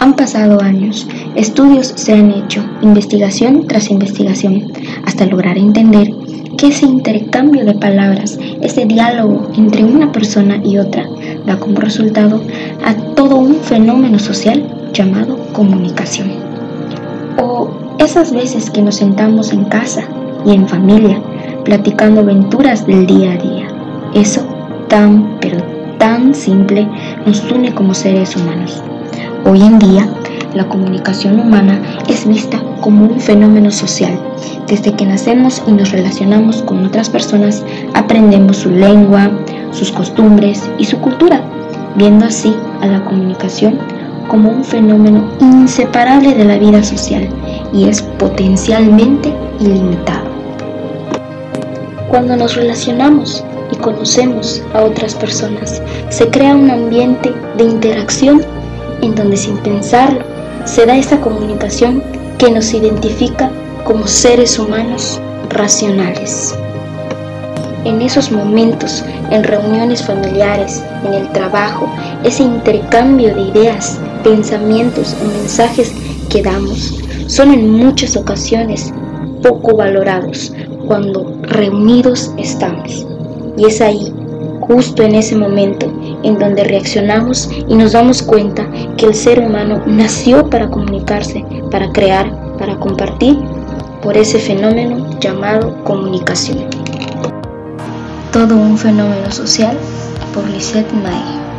Han pasado años, estudios se han hecho, investigación tras investigación, hasta lograr entender que ese intercambio de palabras, ese diálogo entre una persona y otra, da como resultado a todo un fenómeno social llamado comunicación. O esas veces que nos sentamos en casa y en familia, platicando aventuras del día a día. Eso tan, pero tan simple nos une como seres humanos. Hoy en día, la comunicación humana es vista como un fenómeno social. Desde que nacemos y nos relacionamos con otras personas, aprendemos su lengua, sus costumbres y su cultura, viendo así a la comunicación como un fenómeno inseparable de la vida social y es potencialmente ilimitado. Cuando nos relacionamos y conocemos a otras personas, se crea un ambiente de interacción en donde sin pensarlo se da esa comunicación que nos identifica como seres humanos racionales. En esos momentos, en reuniones familiares, en el trabajo, ese intercambio de ideas, pensamientos o mensajes que damos son en muchas ocasiones poco valorados cuando reunidos estamos. Y es ahí, justo en ese momento, en donde reaccionamos y nos damos cuenta que el ser humano nació para comunicarse, para crear, para compartir, por ese fenómeno llamado comunicación. Todo un fenómeno social por Lisette May.